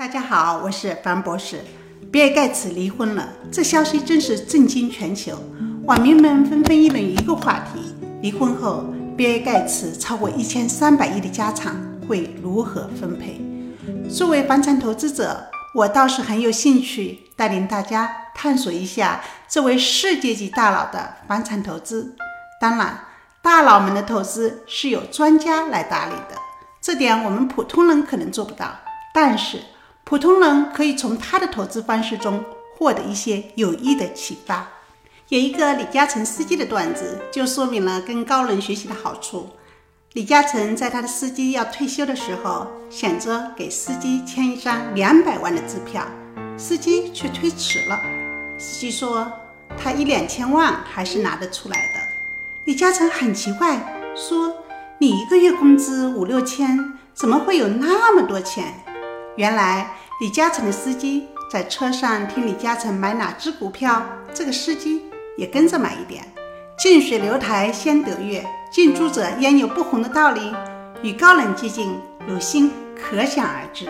大家好，我是樊博士。比尔盖茨离婚了，这消息真是震惊全球，网民们纷纷议论一个话题：离婚后，比尔盖茨超过一千三百亿的家产会如何分配？作为房产投资者，我倒是很有兴趣带领大家探索一下这位世界级大佬的房产投资。当然，大佬们的投资是由专家来打理的，这点我们普通人可能做不到，但是。普通人可以从他的投资方式中获得一些有益的启发。有一个李嘉诚司机的段子，就说明了跟高人学习的好处。李嘉诚在他的司机要退休的时候，想着给司机签一张两百万的支票，司机却推迟了。司机说他一两千万还是拿得出来的。李嘉诚很奇怪，说你一个月工资五六千，怎么会有那么多钱？原来李嘉诚的司机在车上听李嘉诚买哪只股票，这个司机也跟着买一点。近水楼台先得月，近朱者焉有不红的道理？与高人接近，有心可想而知。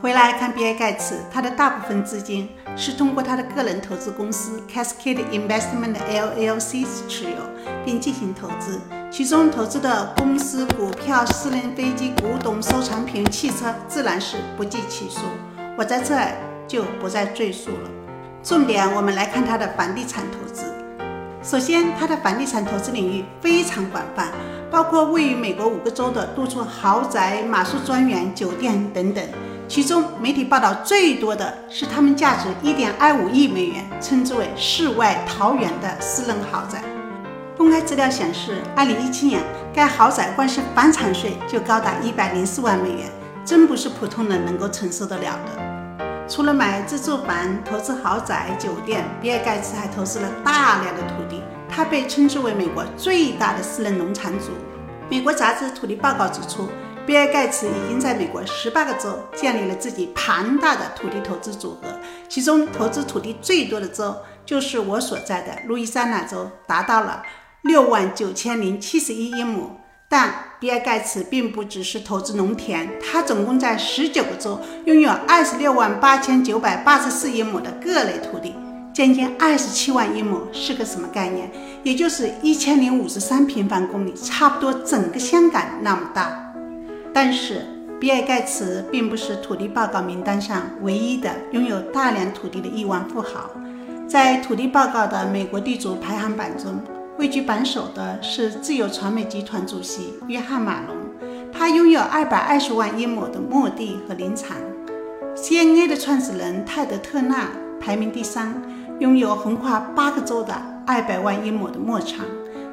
回来看比尔盖茨，他的大部分资金是通过他的个人投资公司 Cascade Investment LLC 持有，并进行投资。其中投资的公司股票、私人飞机、古董、收藏品、汽车，自然是不计其数。我在这儿就不再赘述了。重点，我们来看他的房地产投资。首先，他的房地产投资领域非常广泛，包括位于美国五个州的多处豪宅、马术庄园、酒店等等。其中，媒体报道最多的是他们价值一点二五亿美元，称之为“世外桃源”的私人豪宅。公开资料显示，二零一七年该豪宅光是房产税就高达一百零四万美元，真不是普通人能够承受得了的。除了买自住房、投资豪宅、酒店，比尔盖茨还投资了大量的土地。他被称之为美国最大的私人农场主。美国杂志《土地报告》指出，比尔盖茨已经在美国十八个州建立了自己庞大的土地投资组合，其中投资土地最多的州就是我所在的路易斯安那州，达到了。六万九千零七十一英亩，但比尔盖茨并不只是投资农田，他总共在十九个州拥有二十六万八千九百八十四英亩的各类土地，将近二十七万英亩是个什么概念？也就是一千零五十三平方公里，差不多整个香港那么大。但是，比尔盖茨并不是土地报告名单上唯一的拥有大量土地的亿万富豪，在土地报告的美国地主排行榜中。位居榜首的是自由传媒集团主席约翰马龙，他拥有二百二十万英亩的墓地和林场。CNA 的创始人泰德特纳排名第三，拥有横跨八个州的二百万英亩的牧场。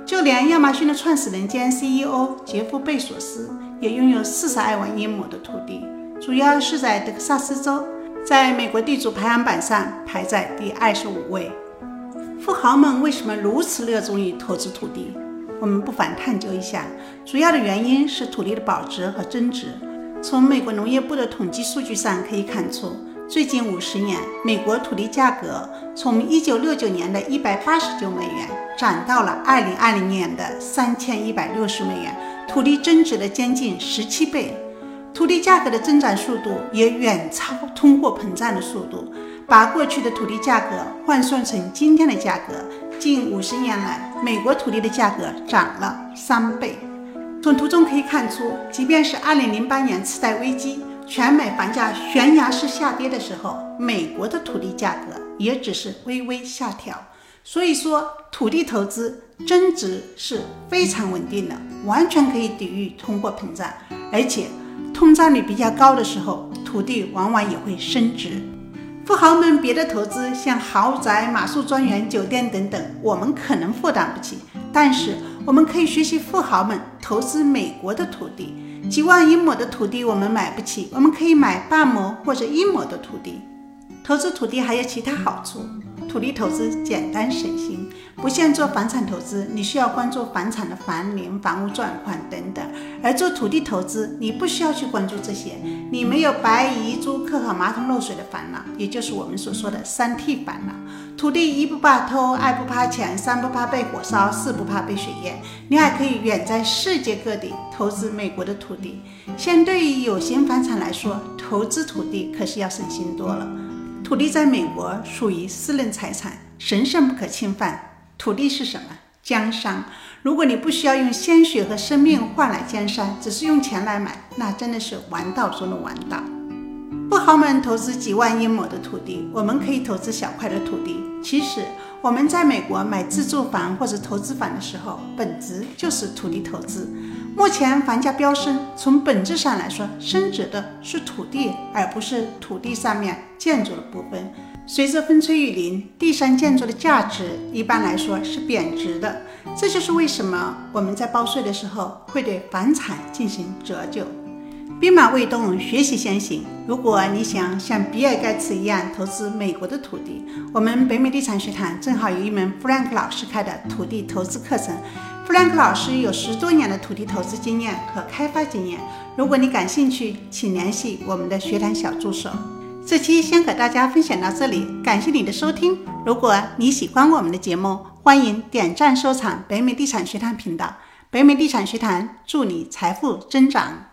就连亚马逊的创始人兼 CEO 杰夫贝索斯也拥有四十二万英亩的土地，主要是在德克萨斯州，在美国地主排行榜上排在第二十五位。富豪们为什么如此热衷于投资土地？我们不妨探究一下。主要的原因是土地的保值和增值。从美国农业部的统计数据上可以看出，最近五十年，美国土地价格从1969年的189美元涨到了2020年的3160美元，土地增值了将近17倍。土地价格的增长速度也远超通货膨胀的速度。把过去的土地价格换算成今天的价格，近五十年来，美国土地的价格涨了三倍。从图中可以看出，即便是2008年次贷危机，全美房价悬崖式下跌的时候，美国的土地价格也只是微微下调。所以说，土地投资增值是非常稳定的，完全可以抵御通货膨胀。而且，通胀率比较高的时候，土地往往也会升值。富豪们别的投资，像豪宅、马术庄园、酒店等等，我们可能负担不起。但是我们可以学习富豪们投资美国的土地，几万英亩的土地我们买不起，我们可以买半亩或者一亩的土地。投资土地还有其他好处。土地投资简单省心，不像做房产投资，你需要关注房产的房龄、房屋状况等等；而做土地投资，你不需要去关注这些，你没有白蚁、租、客和马桶漏水的烦恼，也就是我们所说的三 T 烦恼。土地一不怕偷，二不怕抢，三不怕被火烧，四不怕被水淹。你还可以远在世界各地投资美国的土地。相对于有形房产来说，投资土地可是要省心多了。土地在美国属于私人财产，神圣不可侵犯。土地是什么？江山。如果你不需要用鲜血和生命换来江山，只是用钱来买，那真的是王道中的王道。富豪们投资几万英亩的土地，我们可以投资小块的土地。其实我们在美国买自住房或者投资房的时候，本质就是土地投资。目前房价飙升，从本质上来说，升值的是土地，而不是土地上面建筑的部分。随着风吹雨淋，地上建筑的价值一般来说是贬值的。这就是为什么我们在报税的时候会对房产进行折旧。兵马未动，学习先行。如果你想像比尔盖茨一样投资美国的土地，我们北美地产学堂正好有一门弗兰克老师开的土地投资课程。弗兰克老师有十多年的土地投资经验和开发经验。如果你感兴趣，请联系我们的学堂小助手。这期先和大家分享到这里，感谢你的收听。如果你喜欢我们的节目，欢迎点赞收藏北美地产学堂频道。北美地产学堂祝你财富增长。